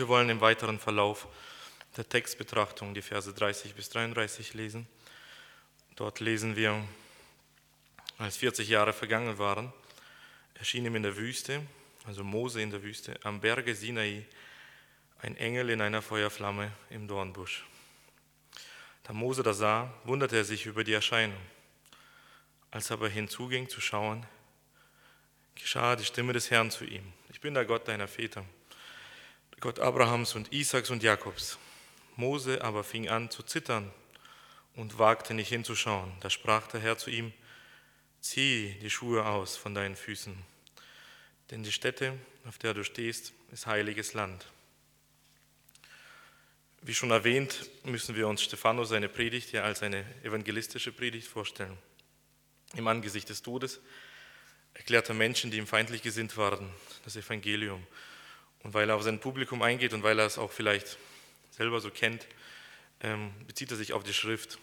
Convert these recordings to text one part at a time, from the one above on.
Wir wollen im weiteren Verlauf der Textbetrachtung die Verse 30 bis 33 lesen. Dort lesen wir, als 40 Jahre vergangen waren, erschien ihm in der Wüste, also Mose in der Wüste, am Berge Sinai, ein Engel in einer Feuerflamme im Dornbusch. Da Mose das sah, wunderte er sich über die Erscheinung. Als er aber hinzuging zu schauen, geschah die Stimme des Herrn zu ihm. Ich bin der Gott deiner Väter, Gott Abrahams und Isaaks und Jakobs. Mose aber fing an zu zittern und wagte nicht hinzuschauen. Da sprach der Herr zu ihm, zieh die Schuhe aus von deinen Füßen, denn die Stätte, auf der du stehst, ist heiliges Land. Wie schon erwähnt, müssen wir uns Stephanus seine Predigt ja als eine evangelistische Predigt vorstellen. Im Angesicht des Todes erklärt er Menschen, die ihm feindlich gesinnt waren, das Evangelium. Und weil er auf sein Publikum eingeht und weil er es auch vielleicht selber so kennt, ähm, bezieht er sich auf die Schrift.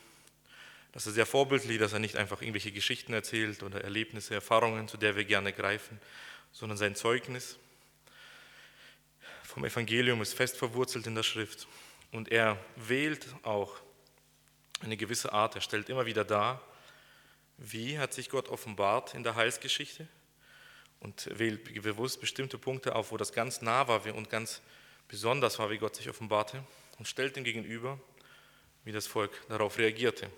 Das ist sehr vorbildlich, dass er nicht einfach irgendwelche Geschichten erzählt oder Erlebnisse, Erfahrungen, zu der wir gerne greifen, sondern sein Zeugnis vom Evangelium ist fest verwurzelt in der Schrift. Und er wählt auch eine gewisse Art, er stellt immer wieder dar, wie hat sich Gott offenbart in der Heilsgeschichte und wählt bewusst bestimmte Punkte auf, wo das ganz nah war und ganz besonders war, wie Gott sich offenbarte und stellt ihm gegenüber, wie das Volk darauf reagierte.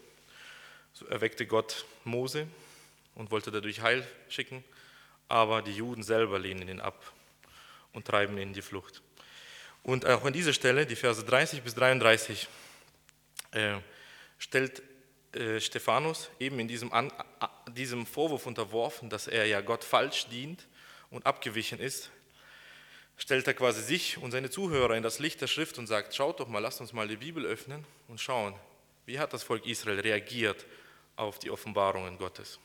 So erweckte Gott Mose und wollte dadurch Heil schicken, aber die Juden selber lehnen ihn ab und treiben ihn in die Flucht. Und auch an dieser Stelle, die Verse 30 bis 33, äh, stellt äh, Stephanus eben in diesem, an, diesem Vorwurf unterworfen, dass er ja Gott falsch dient und abgewichen ist, stellt er quasi sich und seine Zuhörer in das Licht der Schrift und sagt, schaut doch mal, lasst uns mal die Bibel öffnen und schauen, wie hat das Volk Israel reagiert auf die Offenbarungen Gottes.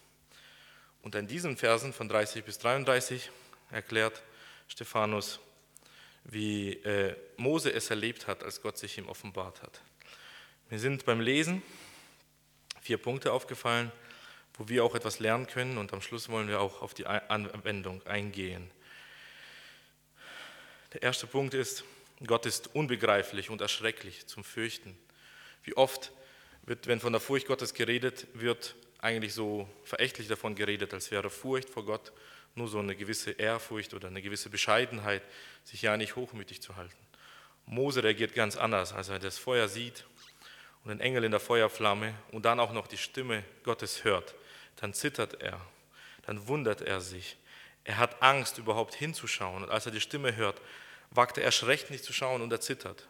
Und in diesen Versen von 30 bis 33 erklärt Stephanus, wie äh, Mose es erlebt hat, als Gott sich ihm offenbart hat. Wir sind beim Lesen vier Punkte aufgefallen, wo wir auch etwas lernen können und am Schluss wollen wir auch auf die Anwendung eingehen. Der erste Punkt ist, Gott ist unbegreiflich und erschrecklich zum Fürchten. Wie oft wird, wenn von der Furcht Gottes geredet wird, eigentlich so verächtlich davon geredet, als wäre Furcht vor Gott nur so eine gewisse Ehrfurcht oder eine gewisse Bescheidenheit, sich ja nicht hochmütig zu halten. Mose reagiert ganz anders, als er das Feuer sieht und den Engel in der Feuerflamme und dann auch noch die Stimme Gottes hört. Dann zittert er, dann wundert er sich. Er hat Angst, überhaupt hinzuschauen. Und als er die Stimme hört, wagt er erst recht nicht zu schauen und er zittert.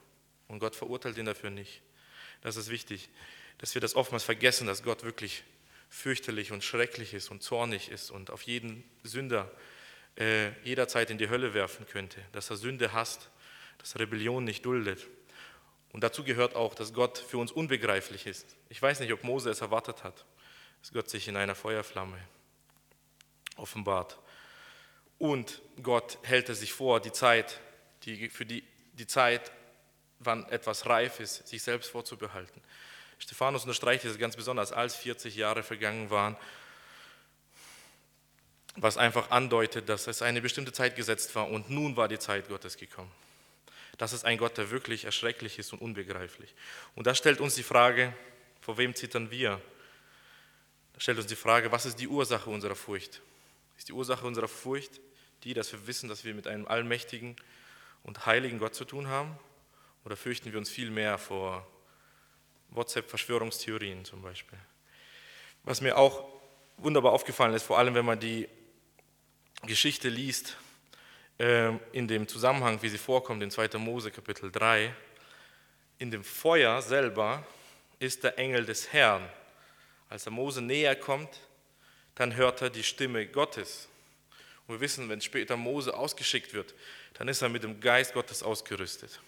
Und Gott verurteilt ihn dafür nicht. Das ist wichtig, dass wir das oftmals vergessen, dass Gott wirklich fürchterlich und schrecklich ist und zornig ist und auf jeden Sünder äh, jederzeit in die Hölle werfen könnte, dass er Sünde hasst, dass er Rebellion nicht duldet. Und dazu gehört auch, dass Gott für uns unbegreiflich ist. Ich weiß nicht, ob Mose es erwartet hat, dass Gott sich in einer Feuerflamme offenbart. Und Gott hält es sich vor, die Zeit die, für die, die Zeit, wann etwas reif ist, sich selbst vorzubehalten. Stephanus unterstreicht es ganz besonders, als 40 Jahre vergangen waren, was einfach andeutet, dass es eine bestimmte Zeit gesetzt war und nun war die Zeit Gottes gekommen. Das ist ein Gott, der wirklich erschrecklich ist und unbegreiflich. Und das stellt uns die Frage, vor wem zittern wir? Das stellt uns die Frage, was ist die Ursache unserer Furcht? Ist die Ursache unserer Furcht die, dass wir wissen, dass wir mit einem allmächtigen, und heiligen Gott zu tun haben? Oder fürchten wir uns viel mehr vor WhatsApp-Verschwörungstheorien zum Beispiel? Was mir auch wunderbar aufgefallen ist, vor allem wenn man die Geschichte liest, in dem Zusammenhang, wie sie vorkommt in 2. Mose Kapitel 3, in dem Feuer selber ist der Engel des Herrn. Als der Mose näher kommt, dann hört er die Stimme Gottes. Und wir wissen, wenn später Mose ausgeschickt wird, dann ist er mit dem Geist Gottes ausgerüstet.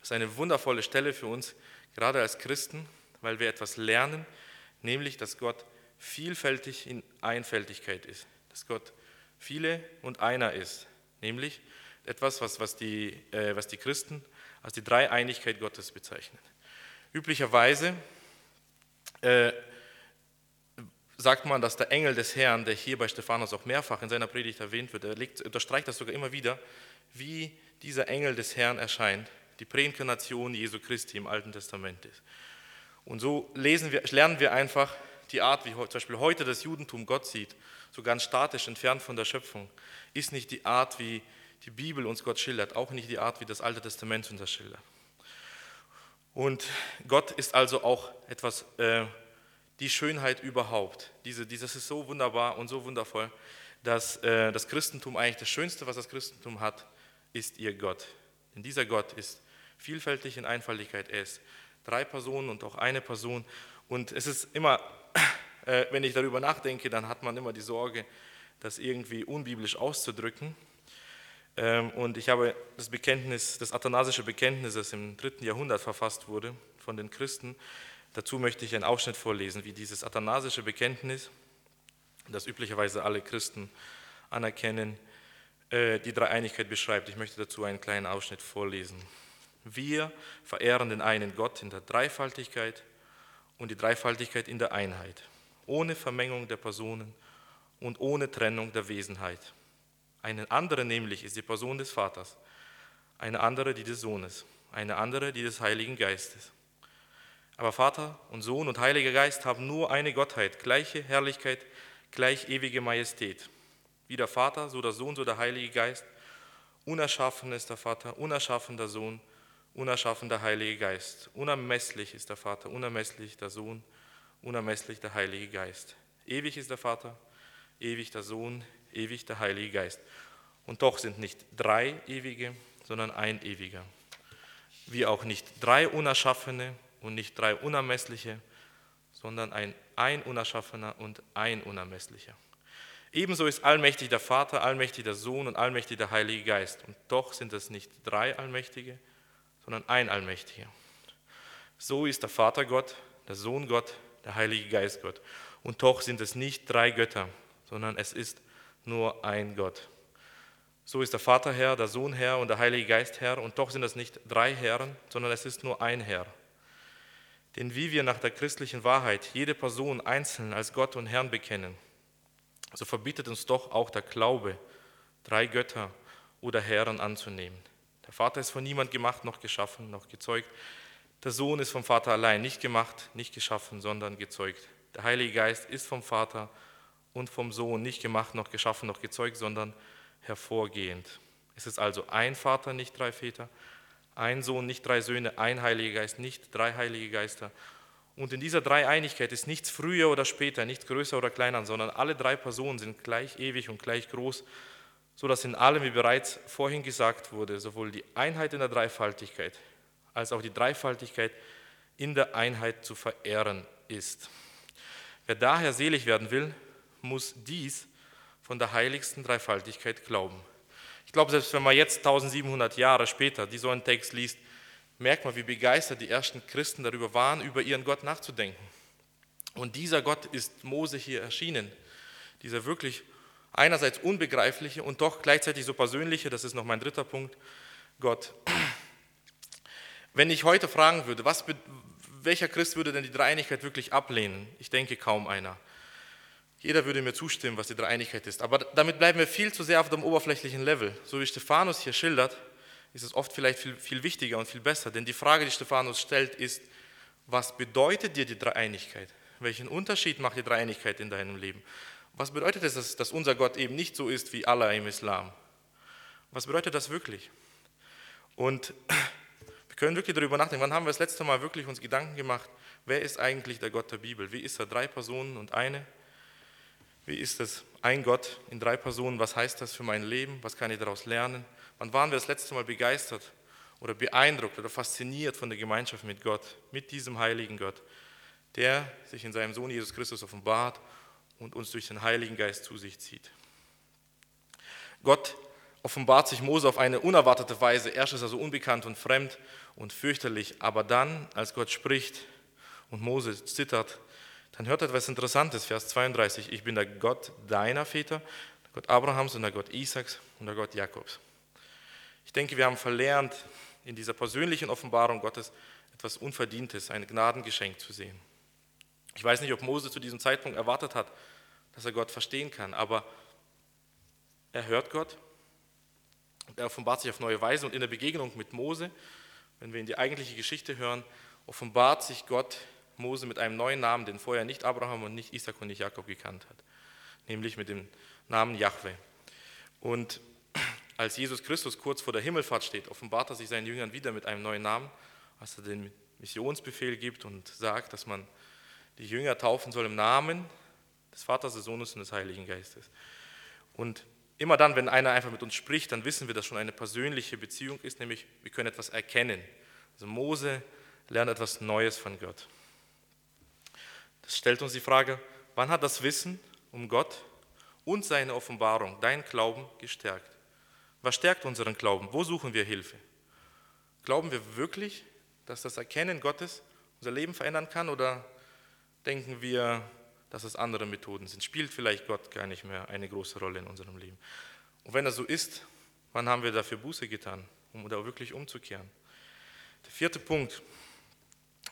Das ist eine wundervolle Stelle für uns, gerade als Christen, weil wir etwas lernen, nämlich, dass Gott vielfältig in Einfältigkeit ist, dass Gott viele und einer ist, nämlich etwas, was, was, die, äh, was die Christen als die Dreieinigkeit Gottes bezeichnen. Üblicherweise äh, sagt man, dass der Engel des Herrn, der hier bei Stephanus auch mehrfach in seiner Predigt erwähnt wird, er legt, unterstreicht das sogar immer wieder, wie dieser Engel des Herrn erscheint, die Präinkarnation Jesu Christi im Alten Testament ist. Und so wir, lernen wir einfach die Art, wie zum Beispiel heute das Judentum Gott sieht, so ganz statisch entfernt von der Schöpfung, ist nicht die Art, wie die Bibel uns Gott schildert, auch nicht die Art, wie das Alte Testament uns das schildert. Und Gott ist also auch etwas, äh, die Schönheit überhaupt. Diese, dieses ist so wunderbar und so wundervoll, dass äh, das Christentum eigentlich das Schönste, was das Christentum hat, ist ihr Gott. Denn dieser Gott ist vielfältig in Einfaltigkeit. Er ist drei Personen und auch eine Person. Und es ist immer, äh, wenn ich darüber nachdenke, dann hat man immer die Sorge, das irgendwie unbiblisch auszudrücken. Ähm, und ich habe das Bekenntnis, das athanasische Bekenntnis, das im dritten Jahrhundert verfasst wurde von den Christen. Dazu möchte ich einen Ausschnitt vorlesen, wie dieses athanasische Bekenntnis, das üblicherweise alle Christen anerkennen, äh, die Dreieinigkeit beschreibt. Ich möchte dazu einen kleinen Ausschnitt vorlesen. Wir verehren den einen Gott in der Dreifaltigkeit und die Dreifaltigkeit in der Einheit, ohne Vermengung der Personen und ohne Trennung der Wesenheit. Eine andere nämlich ist die Person des Vaters, eine andere die des Sohnes, eine andere die des Heiligen Geistes. Aber Vater und Sohn und Heiliger Geist haben nur eine Gottheit, gleiche Herrlichkeit, gleich ewige Majestät. Wie der Vater, so der Sohn, so der Heilige Geist. Unerschaffen ist der Vater, unerschaffen der Sohn, unerschaffen der Heilige Geist. Unermesslich ist der Vater, unermesslich der Sohn, unermesslich der Heilige Geist. Ewig ist der Vater, ewig der Sohn, ewig der Heilige Geist. Und doch sind nicht drei ewige, sondern ein ewiger. Wie auch nicht drei unerschaffene und nicht drei unermessliche, sondern ein ein unerschaffener und ein unermesslicher. Ebenso ist allmächtig der Vater, allmächtig der Sohn und allmächtig der Heilige Geist. Und doch sind es nicht drei Allmächtige, sondern ein Allmächtiger. So ist der Vater Gott, der Sohn Gott, der Heilige Geist Gott. Und doch sind es nicht drei Götter, sondern es ist nur ein Gott. So ist der Vater Herr, der Sohn Herr und der Heilige Geist Herr. Und doch sind es nicht drei Herren, sondern es ist nur ein Herr. Denn wie wir nach der christlichen Wahrheit jede Person einzeln als Gott und Herrn bekennen, so verbietet uns doch auch der Glaube, drei Götter oder Herren anzunehmen. Der Vater ist von niemand gemacht, noch geschaffen, noch gezeugt. Der Sohn ist vom Vater allein nicht gemacht, nicht geschaffen, sondern gezeugt. Der Heilige Geist ist vom Vater und vom Sohn nicht gemacht, noch geschaffen, noch gezeugt, sondern hervorgehend. Es ist also ein Vater, nicht drei Väter, ein Sohn, nicht drei Söhne, ein Heiliger Geist, nicht drei Heilige Geister. Und in dieser Dreieinigkeit ist nichts früher oder später, nichts größer oder kleiner, sondern alle drei Personen sind gleich ewig und gleich groß so dass in allem, wie bereits vorhin gesagt wurde, sowohl die Einheit in der Dreifaltigkeit als auch die Dreifaltigkeit in der Einheit zu verehren ist. Wer daher selig werden will, muss dies von der heiligsten Dreifaltigkeit glauben. Ich glaube, selbst wenn man jetzt 1700 Jahre später die so einen Text liest, merkt man, wie begeistert die ersten Christen darüber waren, über ihren Gott nachzudenken. Und dieser Gott ist Mose hier erschienen, dieser wirklich einerseits unbegreifliche und doch gleichzeitig so persönliche, das ist noch mein dritter Punkt, Gott. Wenn ich heute fragen würde, was, welcher Christ würde denn die Dreieinigkeit wirklich ablehnen? Ich denke kaum einer. Jeder würde mir zustimmen, was die Dreieinigkeit ist. Aber damit bleiben wir viel zu sehr auf dem oberflächlichen Level. So wie Stephanus hier schildert, ist es oft vielleicht viel, viel wichtiger und viel besser. Denn die Frage, die Stephanus stellt, ist, was bedeutet dir die Dreieinigkeit? Welchen Unterschied macht die Dreieinigkeit in deinem Leben? Was bedeutet es, dass unser Gott eben nicht so ist wie Allah im Islam? Was bedeutet das wirklich? Und wir können wirklich darüber nachdenken, wann haben wir das letzte Mal wirklich uns Gedanken gemacht, wer ist eigentlich der Gott der Bibel? Wie ist er drei Personen und eine? Wie ist es ein Gott in drei Personen? Was heißt das für mein Leben? Was kann ich daraus lernen? Wann waren wir das letzte Mal begeistert oder beeindruckt oder fasziniert von der Gemeinschaft mit Gott, mit diesem heiligen Gott, der sich in seinem Sohn Jesus Christus offenbart und uns durch den Heiligen Geist zu sich zieht. Gott offenbart sich Mose auf eine unerwartete Weise. Erst ist er so unbekannt und fremd und fürchterlich, aber dann, als Gott spricht und Mose zittert, dann hört er etwas Interessantes, Vers 32. Ich bin der Gott deiner Väter, der Gott Abrahams und der Gott Isaaks und der Gott Jakobs. Ich denke, wir haben verlernt, in dieser persönlichen Offenbarung Gottes etwas Unverdientes, ein Gnadengeschenk zu sehen. Ich weiß nicht, ob Mose zu diesem Zeitpunkt erwartet hat, dass er Gott verstehen kann, aber er hört Gott, er offenbart sich auf neue Weise und in der Begegnung mit Mose, wenn wir in die eigentliche Geschichte hören, offenbart sich Gott Mose mit einem neuen Namen, den vorher nicht Abraham und nicht Isaac und nicht Jakob gekannt hat, nämlich mit dem Namen Yahweh. Und als Jesus Christus kurz vor der Himmelfahrt steht, offenbart er sich seinen Jüngern wieder mit einem neuen Namen, als er den Missionsbefehl gibt und sagt, dass man die Jünger taufen soll im Namen des Vaters, des Sohnes und des Heiligen Geistes. Und immer dann, wenn einer einfach mit uns spricht, dann wissen wir, dass schon eine persönliche Beziehung ist, nämlich wir können etwas erkennen. Also Mose lernt etwas Neues von Gott. Das stellt uns die Frage, wann hat das Wissen um Gott und seine Offenbarung dein Glauben gestärkt? Was stärkt unseren Glauben? Wo suchen wir Hilfe? Glauben wir wirklich, dass das Erkennen Gottes unser Leben verändern kann oder denken wir, dass es andere Methoden sind? Spielt vielleicht Gott gar nicht mehr eine große Rolle in unserem Leben? Und wenn das so ist, wann haben wir dafür Buße getan, um da wirklich umzukehren? Der vierte Punkt,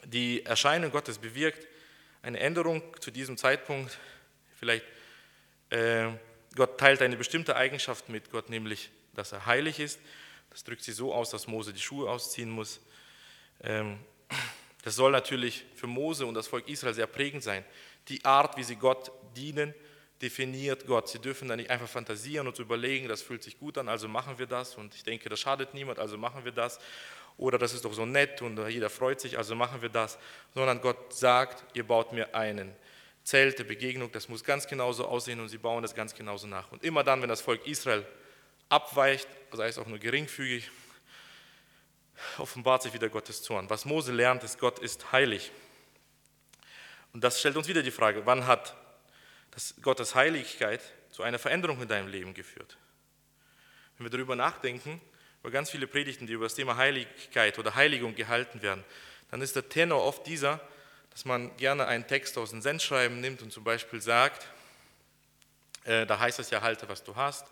die Erscheinung Gottes bewirkt eine Änderung zu diesem Zeitpunkt. Vielleicht äh, Gott teilt eine bestimmte Eigenschaft mit Gott, nämlich, dass er heilig ist. Das drückt sie so aus, dass Mose die Schuhe ausziehen muss. Ähm, das soll natürlich für Mose und das Volk Israel sehr prägend sein. Die Art, wie sie Gott dienen, definiert Gott. Sie dürfen da nicht einfach fantasieren und überlegen, das fühlt sich gut an, also machen wir das. Und ich denke, das schadet niemand, also machen wir das oder das ist doch so nett und jeder freut sich, also machen wir das, sondern Gott sagt, ihr baut mir einen Zelt der Begegnung, das muss ganz genauso aussehen und sie bauen das ganz genauso nach. Und immer dann, wenn das Volk Israel abweicht, sei es auch nur geringfügig, offenbart sich wieder Gottes Zorn. Was Mose lernt, ist, Gott ist heilig. Und das stellt uns wieder die Frage, wann hat das Gottes Heiligkeit zu einer Veränderung in deinem Leben geführt? Wenn wir darüber nachdenken, über ganz viele Predigten, die über das Thema Heiligkeit oder Heiligung gehalten werden, dann ist der Tenor oft dieser, dass man gerne einen Text aus dem Sendschreiben nimmt und zum Beispiel sagt, äh, da heißt es ja, halte, was du hast,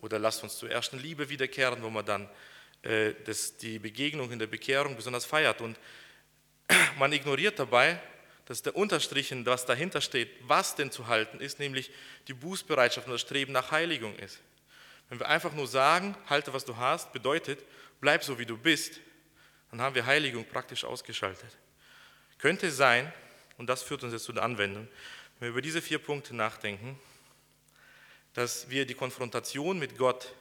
oder lass uns zur ersten Liebe wiederkehren, wo man dann äh, das, die Begegnung in der Bekehrung besonders feiert. Und man ignoriert dabei, dass der Unterstrichen, was dahinter steht, was denn zu halten ist, nämlich die Bußbereitschaft und das Streben nach Heiligung ist. Wenn wir einfach nur sagen, halte, was du hast, bedeutet, bleib so, wie du bist, dann haben wir Heiligung praktisch ausgeschaltet. Könnte sein, und das führt uns jetzt zu der Anwendung, wenn wir über diese vier Punkte nachdenken, dass wir die Konfrontation mit Gott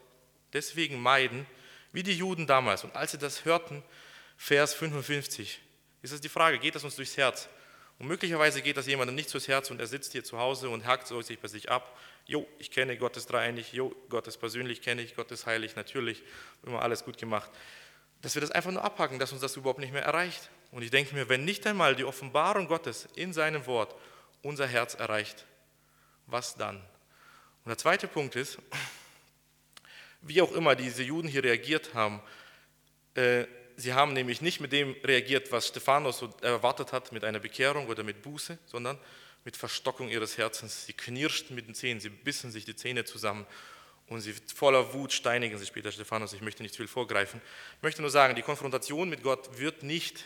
deswegen meiden, wie die Juden damals. Und als sie das hörten, Vers 55, ist es die Frage, geht das uns durchs Herz? Und möglicherweise geht das jemandem nicht durchs Herz und er sitzt hier zu Hause und hakt sich bei sich ab jo, ich kenne Gott ist dreieinig, jo, Gott ist persönlich, kenne ich, Gott ist heilig, natürlich, immer alles gut gemacht. Dass wir das einfach nur abhaken, dass uns das überhaupt nicht mehr erreicht. Und ich denke mir, wenn nicht einmal die Offenbarung Gottes in seinem Wort unser Herz erreicht, was dann? Und der zweite Punkt ist, wie auch immer diese Juden hier reagiert haben, äh, sie haben nämlich nicht mit dem reagiert, was Stephanus erwartet hat, mit einer Bekehrung oder mit Buße, sondern mit Verstockung ihres Herzens. Sie knirschten mit den Zähnen, sie bissen sich die Zähne zusammen und sie voller Wut steinigen sich später Stephanus. Ich möchte nicht viel vorgreifen. Ich möchte nur sagen, die Konfrontation mit Gott wird nicht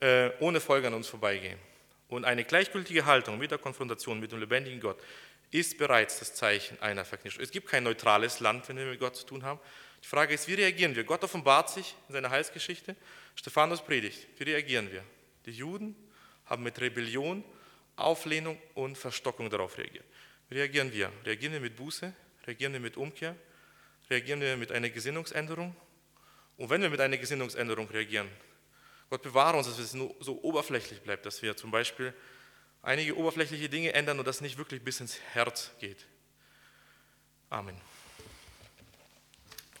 äh, ohne Folge an uns vorbeigehen. Und eine gleichgültige Haltung mit der Konfrontation mit dem lebendigen Gott ist bereits das Zeichen einer Verknirschung. Es gibt kein neutrales Land, wenn wir mit Gott zu tun haben. Die Frage ist, wie reagieren wir? Gott offenbart sich in seiner Heilsgeschichte. Stephanus predigt. Wie reagieren wir? Die Juden haben mit Rebellion Auflehnung und Verstockung darauf reagieren. Wie reagieren wir? Reagieren wir mit Buße? Reagieren wir mit Umkehr? Reagieren wir mit einer Gesinnungsänderung? Und wenn wir mit einer Gesinnungsänderung reagieren, Gott bewahre uns, dass es nur so oberflächlich bleibt, dass wir zum Beispiel einige oberflächliche Dinge ändern und das nicht wirklich bis ins Herz geht. Amen.